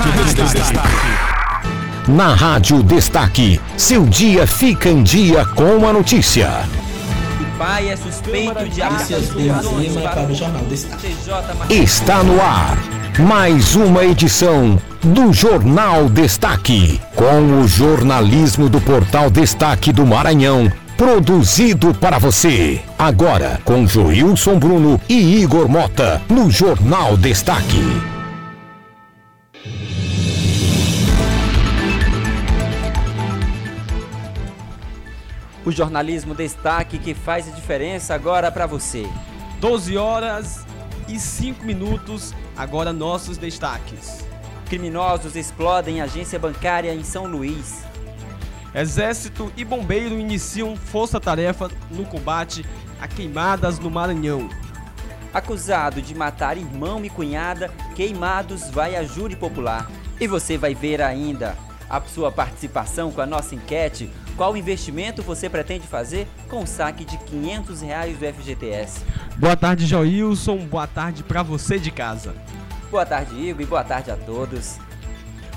Rádio Destaque. Na Rádio Destaque, seu dia fica em dia com a notícia. O pai é suspeito de acusações para o Jornal Destaque. Está no ar mais uma edição do Jornal Destaque, com o jornalismo do Portal Destaque do Maranhão, produzido para você. Agora com Joilson Bruno e Igor Mota no Jornal Destaque. O jornalismo destaque que faz a diferença agora para você. 12 horas e 5 minutos, agora nossos destaques. Criminosos explodem agência bancária em São Luís. Exército e bombeiro iniciam força-tarefa no combate a queimadas no Maranhão. Acusado de matar irmão e cunhada, queimados vai a júri popular. E você vai ver ainda a sua participação com a nossa enquete. Qual investimento você pretende fazer com o saque de 500 reais do FGTS? Boa tarde, Joilson. Boa tarde para você de casa. Boa tarde, Igor, e boa tarde a todos.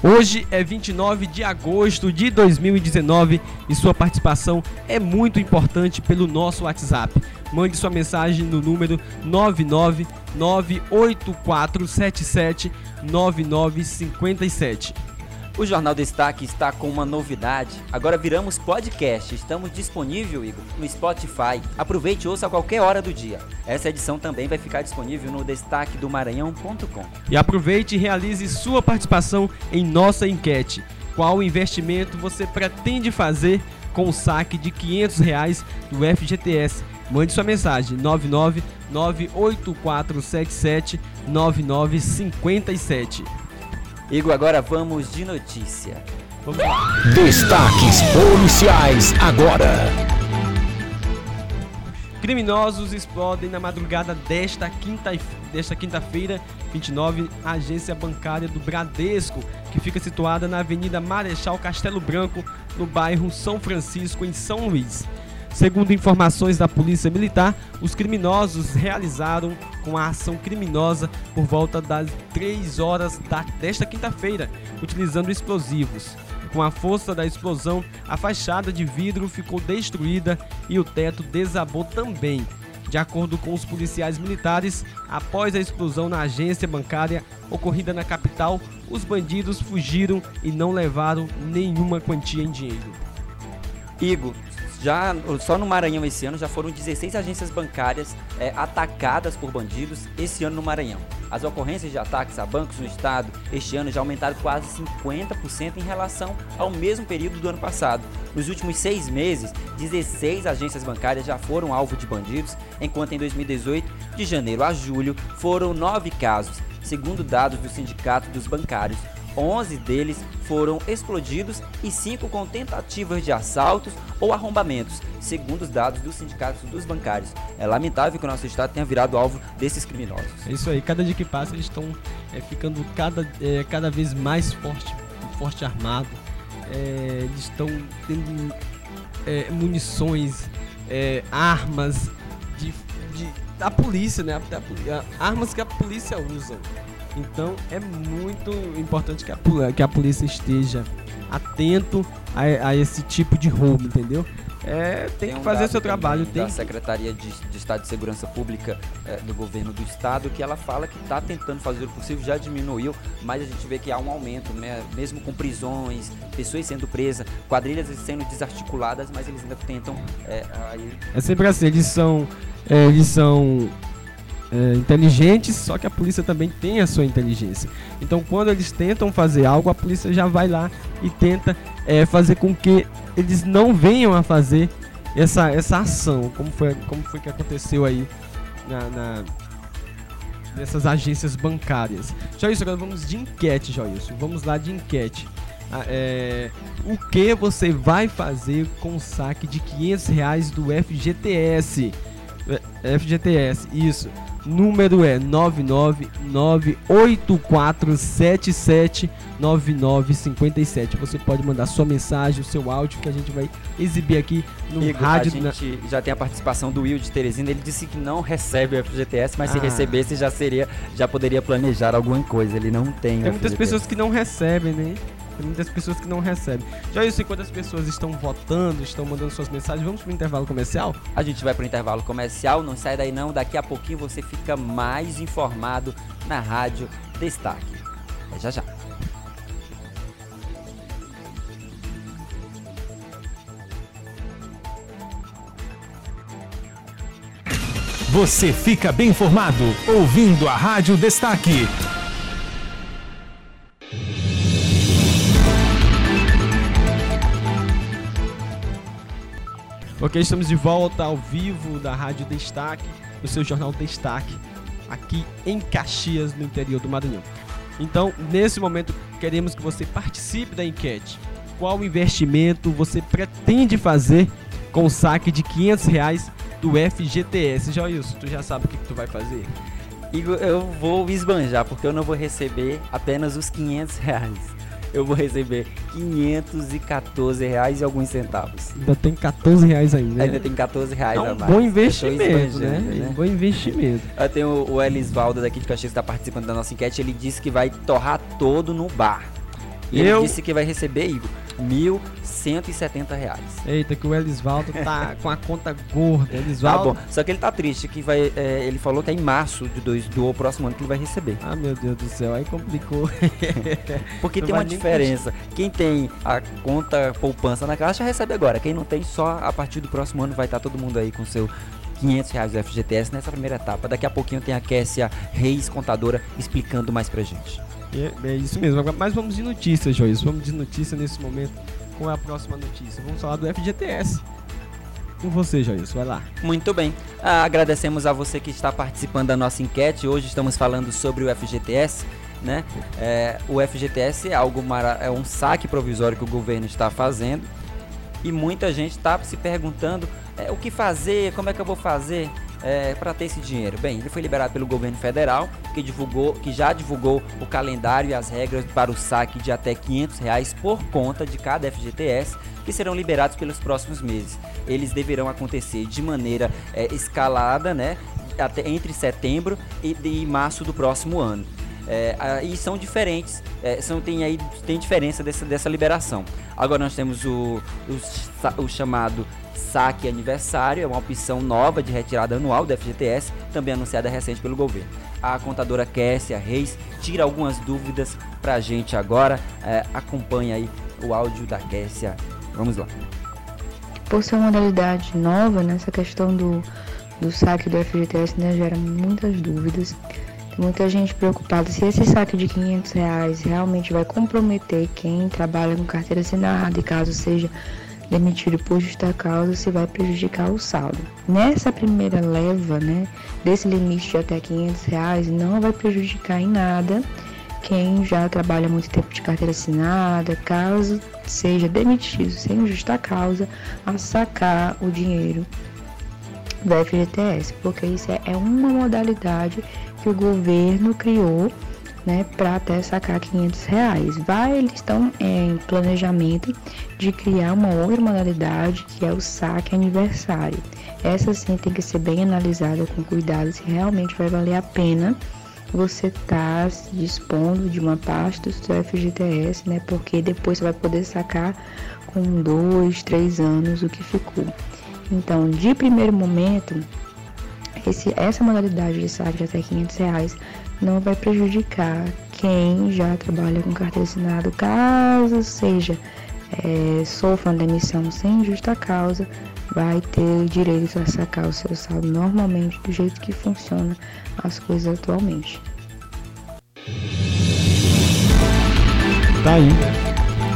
Hoje é 29 de agosto de 2019 e sua participação é muito importante pelo nosso WhatsApp. Mande sua mensagem no número 99984779957. O Jornal Destaque está com uma novidade. Agora viramos podcast. Estamos disponível, Igor, no Spotify. Aproveite e ouça a qualquer hora do dia. Essa edição também vai ficar disponível no destaque do Maranhão.com. E aproveite e realize sua participação em nossa enquete. Qual investimento você pretende fazer com o saque de 500 reais do FGTS? Mande sua mensagem 99984779957. Igor, agora vamos de notícia. Vamos. Destaques policiais agora. Criminosos explodem na madrugada desta quinta desta quinta-feira, 29, a agência bancária do Bradesco, que fica situada na Avenida Marechal Castelo Branco, no bairro São Francisco, em São Luís. Segundo informações da Polícia Militar, os criminosos realizaram com a ação criminosa por volta das 3 horas da, desta quinta-feira, utilizando explosivos. Com a força da explosão, a fachada de vidro ficou destruída e o teto desabou também. De acordo com os policiais militares, após a explosão na agência bancária ocorrida na capital, os bandidos fugiram e não levaram nenhuma quantia em dinheiro. Igor, já só no Maranhão esse ano já foram 16 agências bancárias é, atacadas por bandidos esse ano no Maranhão. As ocorrências de ataques a bancos no estado este ano já aumentaram quase 50% em relação ao mesmo período do ano passado. Nos últimos seis meses, 16 agências bancárias já foram alvo de bandidos, enquanto em 2018, de janeiro a julho, foram nove casos, segundo dados do Sindicato dos Bancários. 11 deles foram explodidos e 5 com tentativas de assaltos ou arrombamentos, segundo os dados dos sindicatos dos bancários. É lamentável que o nosso estado tenha virado alvo desses criminosos. É isso aí, cada dia que passa eles estão é, ficando cada, é, cada vez mais forte, forte armado. É, eles estão tendo é, munições, é, armas de, de, da polícia, né? Armas que a polícia usa. Então é muito importante que a, que a polícia esteja atento a, a esse tipo de roubo, entendeu? É, tem, tem que fazer seu trabalho. Tem da Secretaria de, de, Estado de Segurança Pública é, do Governo do Estado que ela fala que está tentando fazer o possível, já diminuiu, mas a gente vê que há um aumento, né? mesmo com prisões, pessoas sendo presas, quadrilhas sendo desarticuladas, mas eles ainda tentam. É, aí... é sempre assim, eles são, é, eles são é, inteligentes, só que a polícia também tem a sua inteligência. Então, quando eles tentam fazer algo, a polícia já vai lá e tenta é, fazer com que eles não venham a fazer essa, essa ação, como foi, como foi que aconteceu aí na, na nessas agências bancárias. Joilson, agora vamos de enquete, Joilson. Vamos lá de enquete. É, o que você vai fazer com o saque de 500 reais do FGTS? FGTS, isso. Número é 99984779957. Você pode mandar sua mensagem, o seu áudio que a gente vai exibir aqui no Igor, rádio. a gente já tem a participação do Will de Teresina. Ele disse que não recebe o FGTS, mas se Ah. recebesse já seria, já poderia planejar alguma coisa. Ele não tem. Tem muitas pessoas que não recebem, né? Tem muitas pessoas que não recebem. Já isso, enquanto as pessoas estão votando, estão mandando suas mensagens, vamos para o intervalo comercial? A gente vai para o intervalo comercial, não sai daí não. Daqui a pouquinho você fica mais informado na Rádio Destaque. É já já. Você fica bem informado ouvindo a Rádio Destaque. Ok, estamos de volta ao vivo da Rádio Destaque, do seu jornal Destaque, aqui em Caxias, no interior do Maranhão. Então, nesse momento, queremos que você participe da enquete. Qual investimento você pretende fazer com o saque de 500 reais do FGTS? Joilson, tu já sabe o que, que tu vai fazer? Igor, eu vou esbanjar, porque eu não vou receber apenas os 500 reais. Eu vou receber 514 reais e alguns centavos. Ainda tem 14 reais ainda. né? Ainda tem 14 reais É a um mais. bom investimento, né? esbanjando, É um bom investimento. Eu tenho o Elisvaldo daqui de Caxias que está participando da nossa enquete. Ele disse que vai torrar todo no bar. E Eu- ele disse que vai receber, Igor, 1.170 reais. Eita, que o Elisvaldo tá com a conta gorda. Tá Elisvaldo. bom. Só que ele tá triste, que vai. é, ele falou que é em março de dois, do próximo ano que ele vai receber. Ah, meu Deus do céu, aí complicou. Porque Não tem uma diferença. Quem tem a conta poupança na caixa recebe agora. Quem não tem, só a partir do próximo ano vai estar todo mundo aí com seu 500 reais do FGTS nessa primeira etapa. Daqui a pouquinho tem a Kessia Reis, contadora, explicando mais pra gente. É, é isso mesmo. Agora, Mas vamos de notícias, Joyce. Vamos de notícia nesse momento. Qual é a próxima notícia? Vamos falar do FGTS. Com você, Joyce. Vai lá. Muito bem. Ah, agradecemos a você que está participando da nossa enquete. Hoje estamos falando sobre o FGTS. Né? É, o FGTS é algo mara- é um saque provisório que o governo está fazendo e muita gente está se perguntando é, o que fazer, como é que eu vou fazer para ter esse dinheiro. Bem, ele foi liberado pelo governo federal, que divulgou, que já divulgou o calendário e as regras para o saque de até 500 reais por conta de cada FGTS, que serão liberados pelos próximos meses. Eles deverão acontecer de maneira é, escalada, né? Até entre setembro e, e março do próximo ano. É, e são diferentes, é, são, tem aí tem diferença dessa, dessa liberação. Agora nós temos o, o, o chamado saque aniversário, é uma opção nova de retirada anual do FGTS, também anunciada recente pelo governo. A contadora Kessia Reis tira algumas dúvidas pra gente agora. É, acompanha aí o áudio da Kessia. Vamos lá. por ser uma modalidade nova, nessa questão do, do saque do FGTS né, gera muitas dúvidas. Tem muita gente preocupada se esse saque de 500 reais realmente vai comprometer quem trabalha com carteira assinada e caso seja demitido por justa causa, se vai prejudicar o saldo. Nessa primeira leva, né, desse limite de até 500 reais, não vai prejudicar em nada quem já trabalha muito tempo de carteira assinada, caso seja demitido sem justa causa, a sacar o dinheiro do FGTS, porque isso é uma modalidade que o governo criou né, para até sacar 500 reais. Vai, eles estão é, em planejamento de criar uma outra modalidade que é o saque aniversário. Essa sim tem que ser bem analisada com cuidado se realmente vai valer a pena você tá se dispondo de uma parte do seu FGTS, né? Porque depois você vai poder sacar com dois, três anos o que ficou. Então, de primeiro momento, esse, essa modalidade de saque de até 500 reais não vai prejudicar quem já trabalha com carteira assinada, caso seja é, sofra uma demissão sem justa causa, vai ter direito a sacar o seu saldo normalmente do jeito que funciona as coisas atualmente. Tá aí.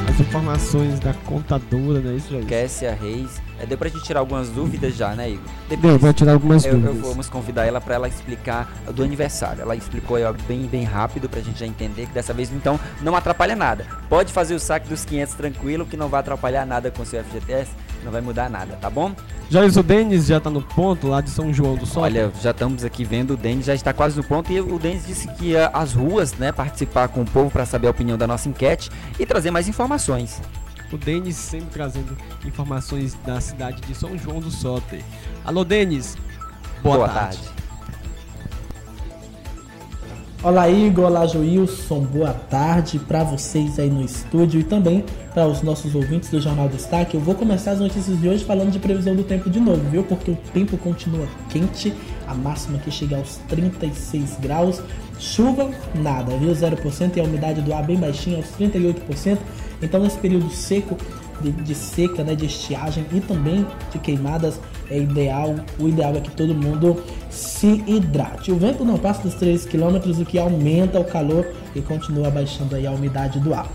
As informações da contadora, não é isso, Joyce? Kessia Reis. É, deu pra gente tirar algumas dúvidas já, né, Igor? Deu, vai tirar algumas Eu, eu dúvidas. vamos convidar ela para ela explicar do aniversário. Ela explicou ó, bem, bem rápido pra gente já entender que dessa vez então não atrapalha nada. Pode fazer o saque dos 500 tranquilo, que não vai atrapalhar nada com o seu FGTS. não vai mudar nada, tá bom? Joyce, o Denis já tá no ponto lá de São João do Sol? Olha, já estamos aqui vendo, o Denis já está quase no ponto e o Denis disse que ia às ruas, né, participar com o povo para saber a opinião da nossa enquete e trazer mais informações. O Denis sempre trazendo informações da cidade de São João do Soter. Alô, Denis. Boa, Boa tarde. tarde. Olá Igor, olá Joilson, boa tarde para vocês aí no estúdio e também para os nossos ouvintes do Jornal Destaque. Eu vou começar as notícias de hoje falando de previsão do tempo de novo, viu? Porque o tempo continua quente, a máxima que chega aos 36 graus. Chuva, nada, viu? 0% e a umidade do ar bem baixinha, aos 38%. Então, nesse período seco, de, de seca, né, de estiagem e também de queimadas, é ideal, o ideal é que todo mundo se hidrate. O vento não passa dos 3 km, o que aumenta o calor e continua baixando aí a umidade do ar.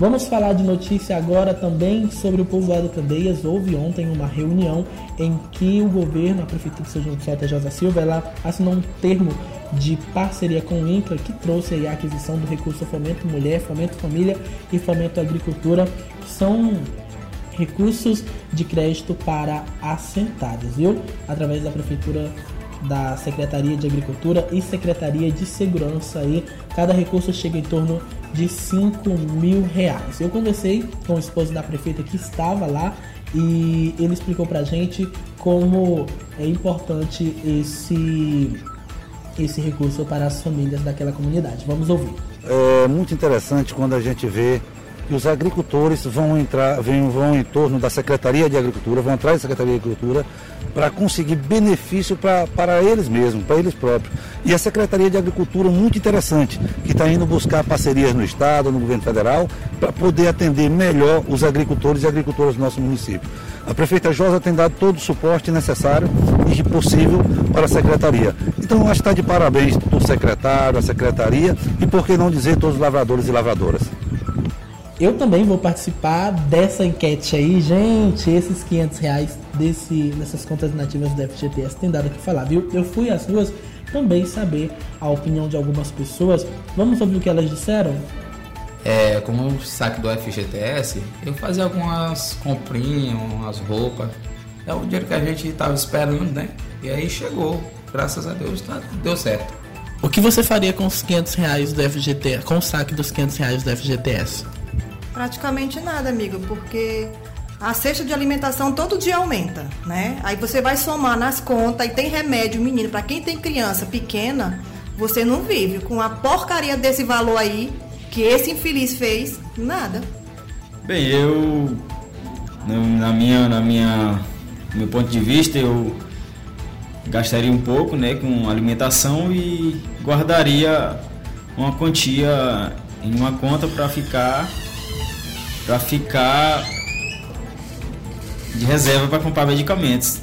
Vamos falar de notícia agora também sobre o povoado Candeias. Houve ontem uma reunião em que o governo, a Prefeitura de São João do Josa Silva, ela assinou um termo de parceria com o INCRA que trouxe a aquisição do recurso Fomento Mulher, Fomento Família e Fomento Agricultura, que são recursos de crédito para assentados, viu? Através da Prefeitura da Secretaria de Agricultura e Secretaria de Segurança aí, cada recurso chega em torno de 5 mil reais. Eu conversei com o esposo da prefeita que estava lá e ele explicou pra gente como é importante esse, esse recurso para as famílias daquela comunidade. Vamos ouvir. É muito interessante quando a gente vê que os agricultores vão entrar, vão, vão em torno da Secretaria de Agricultura, vão atrás da Secretaria de Agricultura para conseguir benefício pra, para eles mesmos, para eles próprios. E a Secretaria de Agricultura, muito interessante, que está indo buscar parcerias no Estado, no governo federal, para poder atender melhor os agricultores e agricultoras do nosso município. A prefeita Josa tem dado todo o suporte necessário e possível para a secretaria. Então, acho que está de parabéns o secretário, a secretaria e, por que não dizer, todos os lavradores e lavradoras. Eu também vou participar dessa enquete aí, gente. Esses 500 reais desse, nessas contas nativas do FGTS tem dado o que falar, viu? Eu fui às ruas também saber a opinião de algumas pessoas. Vamos ouvir o que elas disseram? É, como o saque do FGTS, eu fazia algumas comprinhas, umas roupas. É o dinheiro que a gente estava esperando, né? E aí chegou. Graças a Deus tá, deu certo. O que você faria com os 500 reais do FGTS, com o saque dos 500 reais do FGTS? Praticamente nada, amigo, porque a cesta de alimentação todo dia aumenta, né? Aí você vai somar nas contas e tem remédio, menino, para quem tem criança pequena, você não vive com a porcaria desse valor aí que esse infeliz fez, nada. Bem, eu na minha na minha no meu ponto de vista eu gastaria um pouco, né, com alimentação e guardaria uma quantia em uma conta para ficar para ficar de reserva para comprar medicamentos.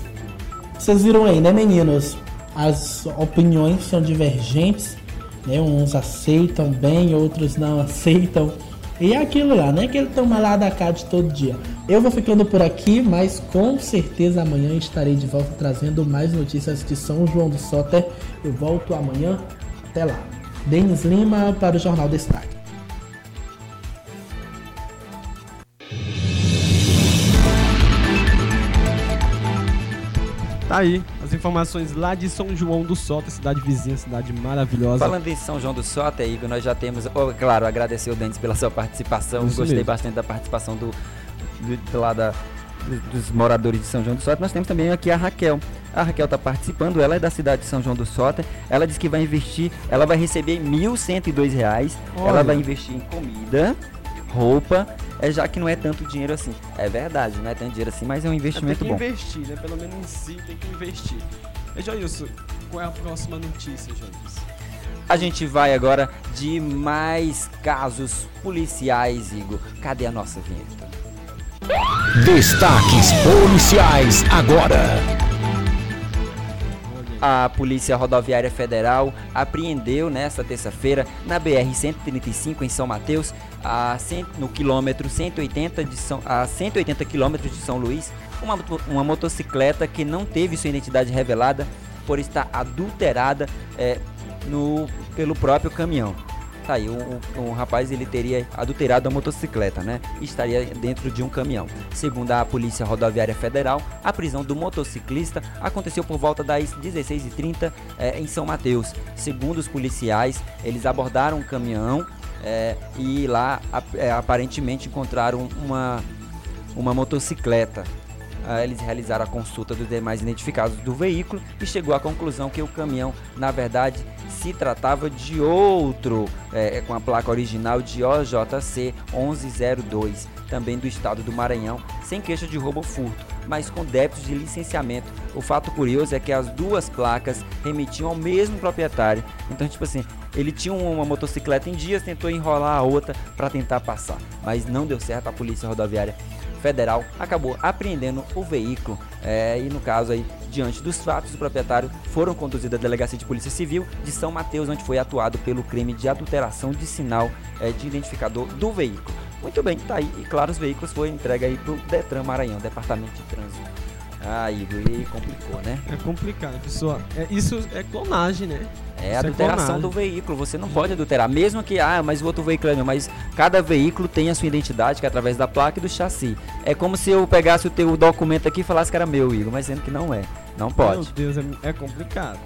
Vocês viram aí, né, meninos? As opiniões são divergentes, né? Uns aceitam bem, outros não aceitam. E é aquilo lá, né? Que ele toma lá da cá de todo dia. Eu vou ficando por aqui, mas com certeza amanhã estarei de volta trazendo mais notícias de São João do Soter. Eu volto amanhã. Até lá. Denis Lima para o Jornal Destaque. Aí, as informações lá de São João do Sota, cidade vizinha, cidade maravilhosa. Falando em São João do Sota, Igor, nós já temos, oh, claro, agradecer o Denis pela sua participação. Isso Gostei mesmo. bastante da participação do, do, do lá da, do- dos moradores de São João do Sota. Nós temos também aqui a Raquel. A Raquel está participando, ela é da cidade de São João do Sota. Ela disse que vai investir, ela vai receber 1.102 reais. Olha. Ela vai investir em comida, roupa, é já que não é tanto dinheiro assim. É verdade, não é tanto dinheiro assim, mas é um tem investimento que bom. investir, né? Pelo menos em si tem que investir. E Joilson, qual é a próxima notícia, Joilson? A gente vai agora de mais casos policiais, Igor. Cadê a nossa vinheta? Destaques policiais agora. A Polícia Rodoviária Federal apreendeu nesta terça-feira na BR-135 em São Mateus, a no quilômetro 180 de São, a 180 quilômetros de São Luís, uma, uma motocicleta que não teve sua identidade revelada por estar adulterada eh, no, pelo próprio caminhão. Tá aí, um, um, rapaz ele teria adulterado a motocicleta, né? E estaria dentro de um caminhão. Segundo a Polícia Rodoviária Federal, a prisão do motociclista aconteceu por volta das 16h30 eh, em São Mateus. Segundo os policiais, eles abordaram um caminhão eh, e lá eh, aparentemente encontraram uma, uma motocicleta. Eles realizaram a consulta dos demais identificados do veículo e chegou à conclusão que o caminhão, na verdade, se tratava de outro, é, com a placa original de OJC 1102, também do estado do Maranhão, sem queixa de roubo ou furto, mas com débitos de licenciamento. O fato curioso é que as duas placas remetiam ao mesmo proprietário. Então, tipo assim, ele tinha uma motocicleta em dias, tentou enrolar a outra para tentar passar, mas não deu certo. A Polícia Rodoviária Federal acabou apreendendo o veículo. É, e no caso aí diante dos fatos os proprietários foram conduzidos à delegacia de polícia civil de São Mateus onde foi atuado pelo crime de adulteração de sinal é, de identificador do veículo. Muito bem tá aí. E claro os veículos foram entregues aí pro Detran Maranhão Departamento de Trânsito ah Igor e complicou né É complicado, pessoal. É, isso é clonagem, né? é Isso adulteração clonagem. do veículo, você não pode adulterar, mesmo que, ah, mas o outro veículo é meu, mas cada veículo tem a sua identidade, que é através da placa e do chassi. É como se eu pegasse o teu documento aqui e falasse que era meu, Igor, mas sendo que não é. Não Meu pode. Deus, é, é complicado.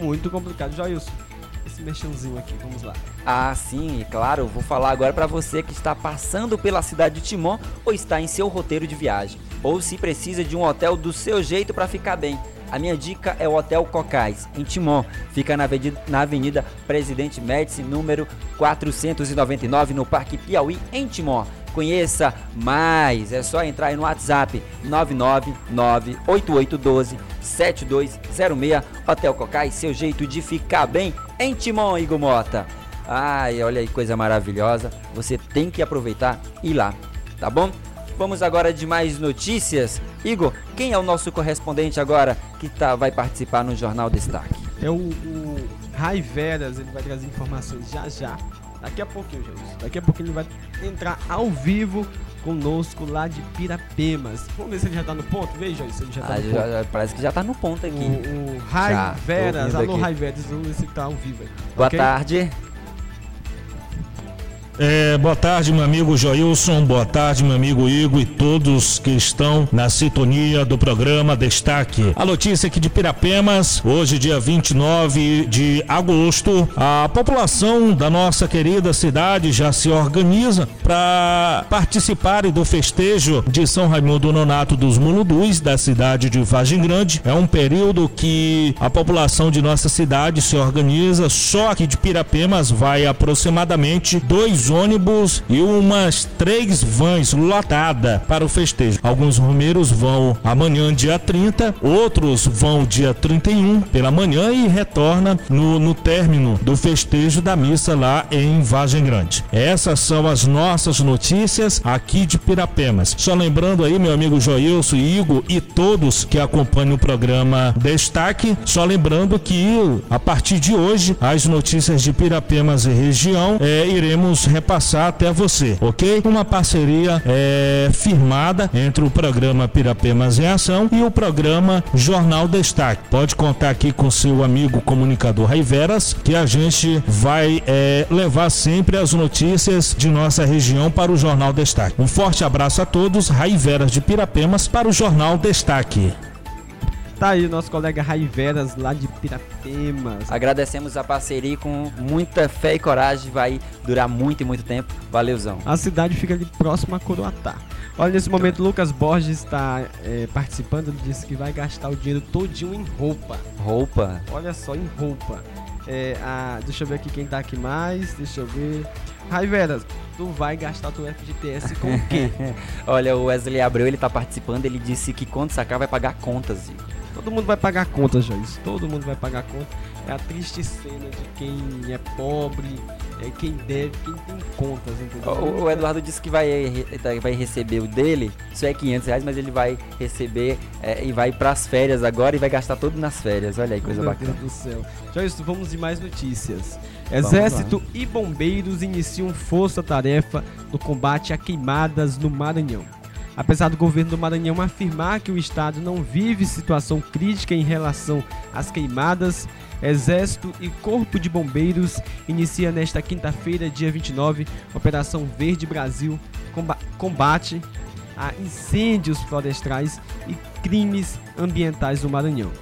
Muito complicado. Joilson, esse mexãozinho aqui, vamos lá. Ah, sim, claro, vou falar agora para você que está passando pela cidade de Timon ou está em seu roteiro de viagem, ou se precisa de um hotel do seu jeito para ficar bem. A minha dica é o Hotel Cocais, em Timon. Fica na avenida, na avenida Presidente Médici, número 499, no Parque Piauí, em Timon. Conheça mais, é só entrar aí no WhatsApp 999-8812-7206. Hotel Cocais, seu jeito de ficar bem em Timon, Igor Mota. Ai, olha aí, coisa maravilhosa. Você tem que aproveitar e ir lá, tá bom? Vamos agora de mais notícias. Igor, quem é o nosso correspondente agora que tá, vai participar no Jornal Destaque? É o, o Rai Veras, ele vai trazer informações já já. Daqui a pouquinho, Jesus. Daqui a pouquinho ele vai entrar ao vivo conosco lá de Pirapemas. Vamos ver se ele já tá no ponto. Veja se ele já tá Ah, no já- ponto. parece que já tá no ponto aqui. O, o Rai Já, Veras, alô aqui. Rai Veras, vamos ver se tá ao vivo. Boa ok? tarde. É, boa tarde, meu amigo Joilson, boa tarde, meu amigo Igor e todos que estão na sintonia do programa Destaque. A notícia aqui de Pirapemas, hoje, dia 29 de agosto, a população da nossa querida cidade já se organiza para participarem do festejo de São Raimundo Nonato dos Muludus, da cidade de Vargem Grande. É um período que a população de nossa cidade se organiza, só aqui de Pirapemas vai aproximadamente dois ônibus e umas três vans lotadas para o festejo. Alguns romeiros vão amanhã, dia 30, outros vão dia 31 pela manhã e retorna no, no término do festejo da missa lá em Vargem Grande. Essas são as nossas notícias aqui de Pirapemas. Só lembrando aí, meu amigo Joilson, Igor e todos que acompanham o programa Destaque, só lembrando que a partir de hoje as notícias de Pirapemas e região é, iremos repassar até você, ok? Uma parceria é, firmada entre o programa Pirapemas em Ação e o programa Jornal Destaque. Pode contar aqui com seu amigo comunicador Raiveras, que a gente vai é, levar sempre as notícias de nossa região para o Jornal Destaque. Um forte abraço a todos, Raiveras de Pirapemas para o Jornal Destaque. Tá aí nosso colega Rai Veras lá de Pirapemas. Agradecemos a parceria com muita fé e coragem. Vai durar muito e muito tempo. Valeuzão. A cidade fica ali próxima a Coroatá. Olha, nesse momento, Lucas Borges está é, participando. Ele disse que vai gastar o dinheiro todinho em roupa. Roupa. Olha só, em roupa. É, a, deixa eu ver aqui quem tá aqui mais. Deixa eu ver. Raiveras, tu vai gastar teu FGTS com o quê? Olha, o Wesley Abreu, ele tá participando. Ele disse que quando sacar vai pagar contas, Igor. Todo mundo vai pagar conta, Joyce. Todo mundo vai pagar conta. É a triste cena de quem é pobre, é quem deve, quem tem contas, entendeu? O, o Eduardo disse que vai, vai receber o dele, isso é 500 reais, mas ele vai receber é, e vai pras férias agora e vai gastar tudo nas férias. Olha aí, coisa Meu bacana. Deus do céu. Joyce, vamos de mais notícias. Exército e bombeiros iniciam força-tarefa no combate a queimadas no Maranhão. Apesar do governo do Maranhão afirmar que o estado não vive situação crítica em relação às queimadas, Exército e Corpo de Bombeiros inicia nesta quinta-feira, dia 29, Operação Verde Brasil combate a incêndios florestais e crimes ambientais no Maranhão.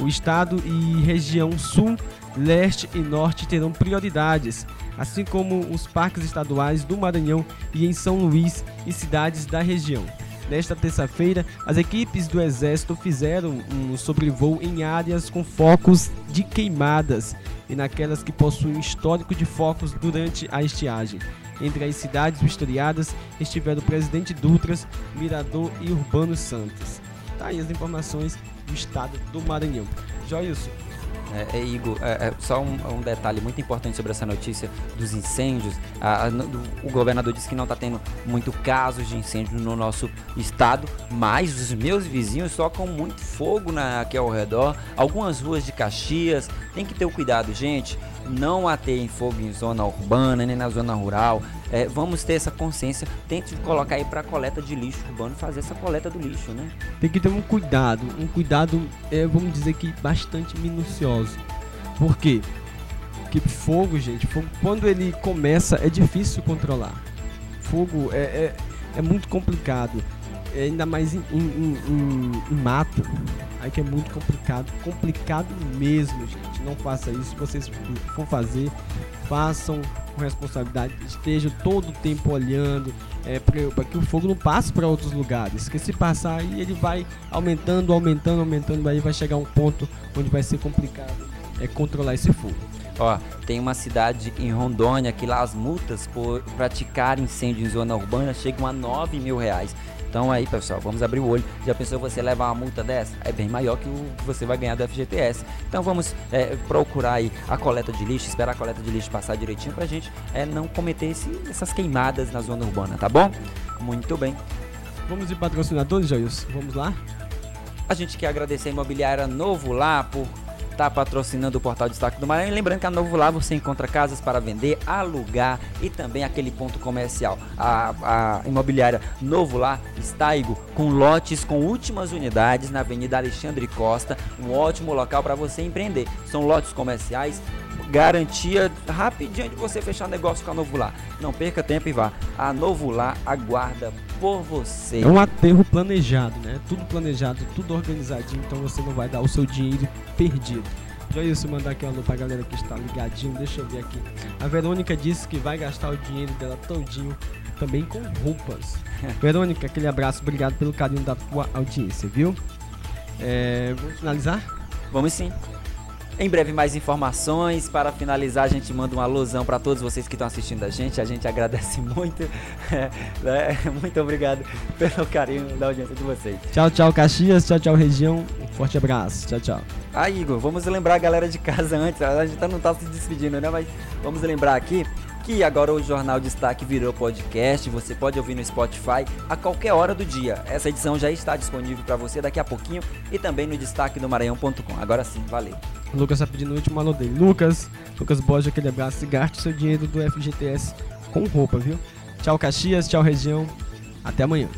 O estado e região sul, leste e norte terão prioridades, assim como os parques estaduais do Maranhão e em São Luís e cidades da região. Nesta terça-feira, as equipes do Exército fizeram um sobrevoo em áreas com focos de queimadas e naquelas que possuem histórico de focos durante a estiagem. Entre as cidades vistoriadas estiveram o Presidente Dutras, Mirador e Urbano Santos. Tá aí as informações do estado do Maranhão. Joilson, é, é, Igor, é, é, só um, um, detalhe muito importante sobre essa notícia dos incêndios. A, a, o governador disse que não está tendo muito casos de incêndio no nosso estado, mas os meus vizinhos tocam muito fogo na, aqui ao redor. Algumas ruas de Caxias, tem que ter o cuidado, gente. Não ateiem fogo em zona urbana, nem na zona rural. É, vamos ter essa consciência. Tente colocar aí para coleta de lixo urbano, fazer essa coleta do lixo, né? Tem que ter um cuidado, um cuidado, é, vamos dizer que bastante minucioso. Por quê? Porque fogo, gente, fogo, quando ele começa é difícil controlar. Fogo é, é, é muito complicado, é ainda mais em, em, em, em mato. Aí que é muito complicado, complicado mesmo, gente. Não faça isso. Se vocês for fazer, façam com responsabilidade, estejam todo o tempo olhando é, para que o fogo não passe para outros lugares. Porque se passar aí, ele vai aumentando, aumentando, aumentando, aí vai chegar um ponto onde vai ser complicado é, controlar esse fogo. Ó, tem uma cidade em Rondônia que lá as multas por praticar incêndio em zona urbana chegam a 9 mil reais. Então aí, pessoal, vamos abrir o olho. Já pensou você levar uma multa dessa? É bem maior que o que você vai ganhar do FGTS. Então vamos é, procurar aí a coleta de lixo, esperar a coleta de lixo passar direitinho pra gente é, não cometer esse, essas queimadas na zona urbana, tá bom? Muito bem. Vamos de patrocinadores, Joilson? Vamos lá? A gente quer agradecer a Imobiliária Novo lá por está patrocinando o Portal Destaque do Maranhão. E lembrando que a Novo Lá você encontra casas para vender, alugar e também aquele ponto comercial. A, a imobiliária Novo Lá está, Igor, com lotes com últimas unidades na Avenida Alexandre Costa. Um ótimo local para você empreender. São lotes comerciais garantia rapidinho de você fechar negócio com a Novo Lá. Não perca tempo e vá. A Novo Lá aguarda por você. É um aterro planejado, né? Tudo planejado, tudo organizadinho, então você não vai dar o seu dinheiro perdido. Já isso, mandar aqui um alô pra galera que está ligadinho, deixa eu ver aqui. A Verônica disse que vai gastar o dinheiro dela todinho também com roupas. Verônica, aquele abraço, obrigado pelo carinho da tua audiência, viu? É, vamos finalizar? Vamos sim. Em breve mais informações. Para finalizar, a gente manda uma alusão para todos vocês que estão assistindo a gente. A gente agradece muito. É, né? Muito obrigado pelo carinho da audiência de vocês. Tchau, tchau, Caxias. Tchau, tchau, região. Um forte abraço. Tchau, tchau. Ah, Igor, vamos lembrar a galera de casa antes. A gente não está se despedindo, né? Mas vamos lembrar aqui que agora o Jornal Destaque virou podcast, você pode ouvir no Spotify a qualquer hora do dia. Essa edição já está disponível para você daqui a pouquinho e também no destaque do Maranhão.com. Agora sim, valeu. Lucas está pedindo o último alô dele. Lucas, Lucas Borges, aquele abraço e gaste seu dinheiro do FGTS com roupa, viu? Tchau, Caxias, tchau, região. Até amanhã.